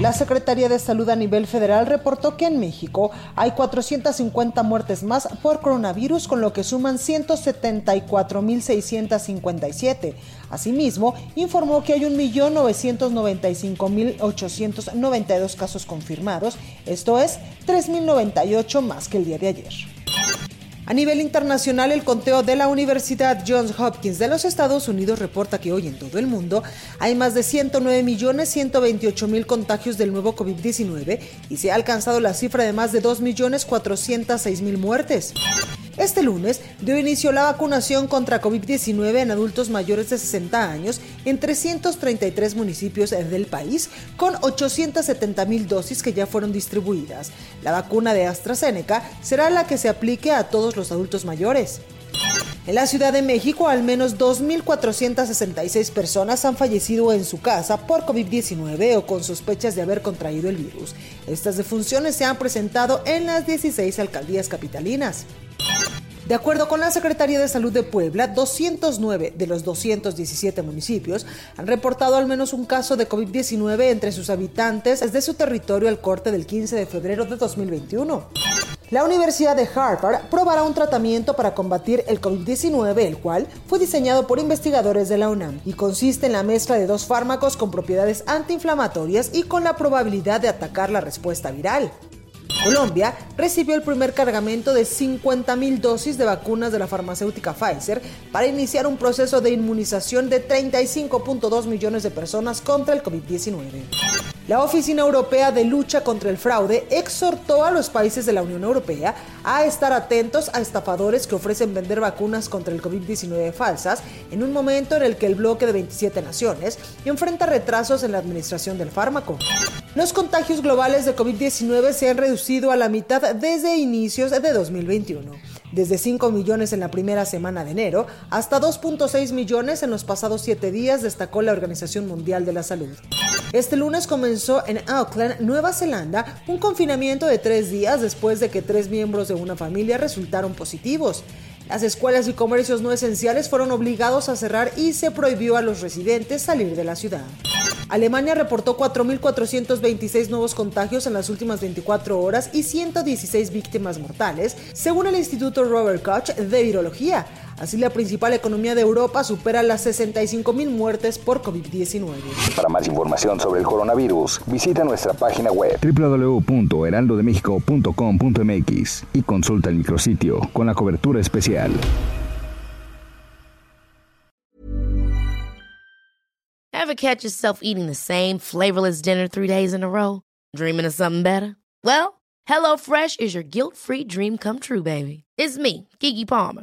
La Secretaría de Salud a nivel federal reportó que en México hay 450 muertes más por coronavirus, con lo que suman 174.657. Asimismo, informó que hay 1.995.892 casos confirmados, esto es 3.098 más que el día de ayer. A nivel internacional, el conteo de la Universidad Johns Hopkins de los Estados Unidos reporta que hoy en todo el mundo hay más de 109.128.000 contagios del nuevo COVID-19 y se ha alcanzado la cifra de más de 2.406.000 muertes. Este lunes dio inicio la vacunación contra COVID-19 en adultos mayores de 60 años en 333 municipios del país, con 870 mil dosis que ya fueron distribuidas. La vacuna de AstraZeneca será la que se aplique a todos los adultos mayores. En la Ciudad de México, al menos 2.466 personas han fallecido en su casa por COVID-19 o con sospechas de haber contraído el virus. Estas defunciones se han presentado en las 16 alcaldías capitalinas. De acuerdo con la Secretaría de Salud de Puebla, 209 de los 217 municipios han reportado al menos un caso de COVID-19 entre sus habitantes desde su territorio al corte del 15 de febrero de 2021. La Universidad de Harvard probará un tratamiento para combatir el COVID-19, el cual fue diseñado por investigadores de la UNAM y consiste en la mezcla de dos fármacos con propiedades antiinflamatorias y con la probabilidad de atacar la respuesta viral. Colombia recibió el primer cargamento de 50.000 dosis de vacunas de la farmacéutica Pfizer para iniciar un proceso de inmunización de 35.2 millones de personas contra el COVID-19. La Oficina Europea de Lucha contra el Fraude exhortó a los países de la Unión Europea a estar atentos a estafadores que ofrecen vender vacunas contra el COVID-19 falsas en un momento en el que el bloque de 27 naciones enfrenta retrasos en la administración del fármaco. Los contagios globales de COVID-19 se han reducido a la mitad desde inicios de 2021 desde 5 millones en la primera semana de enero hasta 2.6 millones en los pasados 7 días, destacó la Organización Mundial de la Salud. Este lunes comenzó en Auckland, Nueva Zelanda, un confinamiento de tres días después de que tres miembros de una familia resultaron positivos. Las escuelas y comercios no esenciales fueron obligados a cerrar y se prohibió a los residentes salir de la ciudad. Alemania reportó 4.426 nuevos contagios en las últimas 24 horas y 116 víctimas mortales, según el Instituto Robert Koch de Virología. Así, la principal economía de Europa supera las 65.000 muertes por COVID-19. Para más información sobre el coronavirus, visita nuestra página web www.heraldodemexico.com.mx y consulta el micrositio con la cobertura especial. Ever catch yourself eating the same flavorless dinner three days in a row? Dreaming of something better? Well, HelloFresh is your guilt-free dream come true, baby. It's me, Kiki Palmer.